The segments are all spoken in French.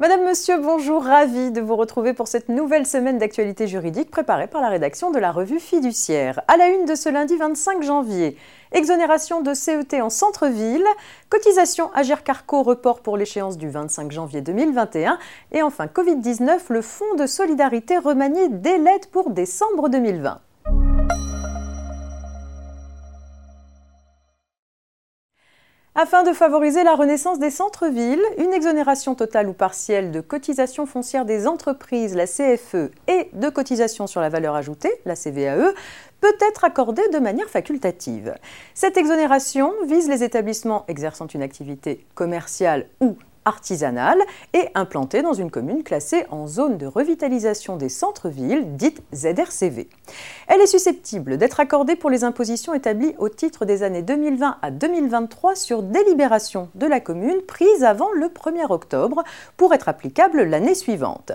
monsieur, bonjour, ravi de vous retrouver pour cette nouvelle semaine d'actualité juridique préparée par la rédaction de la revue Fiduciaire. À la une de ce lundi 25 janvier, exonération de CET en centre-ville, cotisation Agir Carco report pour l'échéance du 25 janvier 2021 et enfin Covid-19, le fonds de solidarité remanié dès l'aide pour décembre 2020. Afin de favoriser la renaissance des centres-villes, une exonération totale ou partielle de cotisation foncière des entreprises, la CFE, et de cotisation sur la valeur ajoutée, la CVAE, peut être accordée de manière facultative. Cette exonération vise les établissements exerçant une activité commerciale ou artisanale et implantée dans une commune classée en zone de revitalisation des centres-villes, dite ZRCV. Elle est susceptible d'être accordée pour les impositions établies au titre des années 2020 à 2023 sur délibération de la commune prise avant le 1er octobre pour être applicable l'année suivante.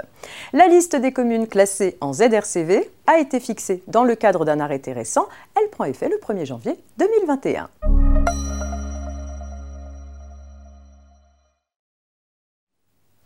La liste des communes classées en ZRCV a été fixée dans le cadre d'un arrêté récent. Elle prend effet le 1er janvier 2021.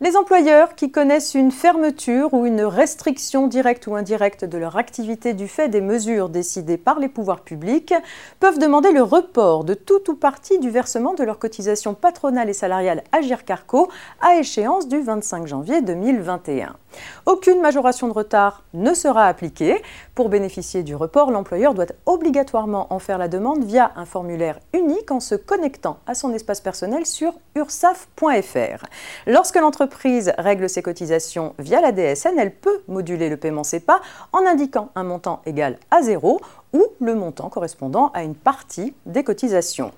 Les employeurs qui connaissent une fermeture ou une restriction directe ou indirecte de leur activité du fait des mesures décidées par les pouvoirs publics peuvent demander le report de tout ou partie du versement de leur cotisation patronale et salariale Agir Carco à échéance du 25 janvier 2021. Aucune majoration de retard ne sera appliquée. Pour bénéficier du report, l'employeur doit obligatoirement en faire la demande via un formulaire unique en se connectant à son espace personnel sur ursaf.fr. Lorsque l'entreprise règle ses cotisations via la DSN, elle peut moduler le paiement CEPA en indiquant un montant égal à zéro ou le montant correspondant à une partie des cotisations.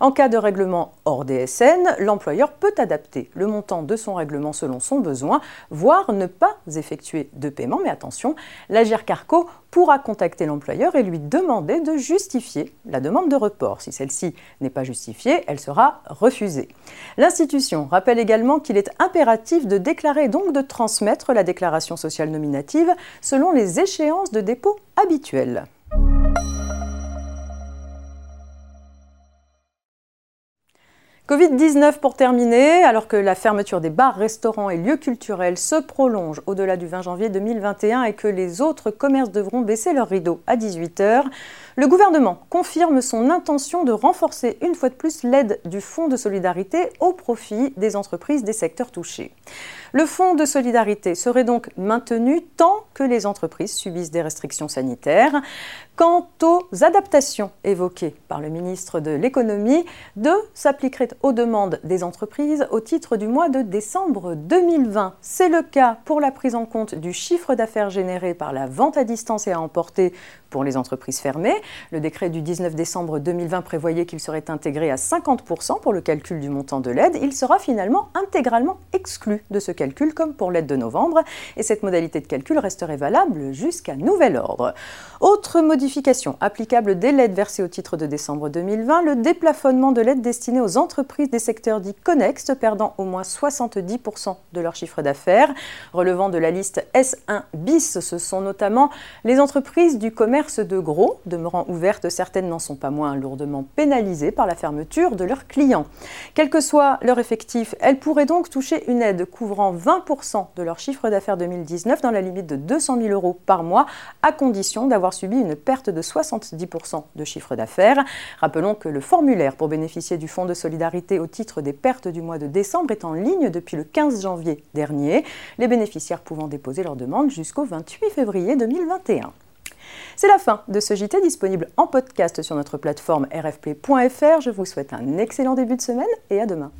En cas de règlement hors DSN, l'employeur peut adapter le montant de son règlement selon son besoin, voire ne pas effectuer de paiement. Mais attention, l'Agir Carco pourra contacter l'employeur et lui demander de justifier la demande de report. Si celle-ci n'est pas justifiée, elle sera refusée. L'institution rappelle également qu'il est impératif de déclarer donc de transmettre la déclaration sociale nominative selon les échéances de dépôt habituelles. Covid-19 pour terminer, alors que la fermeture des bars, restaurants et lieux culturels se prolonge au-delà du 20 janvier 2021 et que les autres commerces devront baisser leurs rideaux à 18h, le gouvernement confirme son intention de renforcer une fois de plus l'aide du Fonds de solidarité au profit des entreprises des secteurs touchés. Le fonds de solidarité serait donc maintenu tant que les entreprises subissent des restrictions sanitaires. Quant aux adaptations évoquées par le ministre de l'économie, deux s'appliqueraient aux demandes des entreprises au titre du mois de décembre 2020. C'est le cas pour la prise en compte du chiffre d'affaires généré par la vente à distance et à emporter pour les entreprises fermées. Le décret du 19 décembre 2020 prévoyait qu'il serait intégré à 50% pour le calcul du montant de l'aide. Il sera finalement intégralement exclu de ce calcul comme pour l'aide de novembre et cette modalité de calcul resterait valable jusqu'à nouvel ordre. Autre modification applicable dès l'aide versée au titre de décembre 2020, le déplafonnement de l'aide destinée aux entreprises des secteurs dits connexes perdant au moins 70% de leur chiffre d'affaires. Relevant de la liste S1 bis, ce sont notamment les entreprises du commerce de gros, demeurant ouvertes, certaines n'en sont pas moins lourdement pénalisées par la fermeture de leurs clients. Quel que soit leur effectif, elles pourraient donc toucher une aide couvrant 20% de leur chiffre d'affaires 2019 dans la limite de 200 000 euros par mois, à condition d'avoir subi une perte de 70% de chiffre d'affaires. Rappelons que le formulaire pour bénéficier du fonds de solidarité au titre des pertes du mois de décembre est en ligne depuis le 15 janvier dernier, les bénéficiaires pouvant déposer leur demande jusqu'au 28 février 2021. C'est la fin de ce JT disponible en podcast sur notre plateforme rfp.fr. Je vous souhaite un excellent début de semaine et à demain.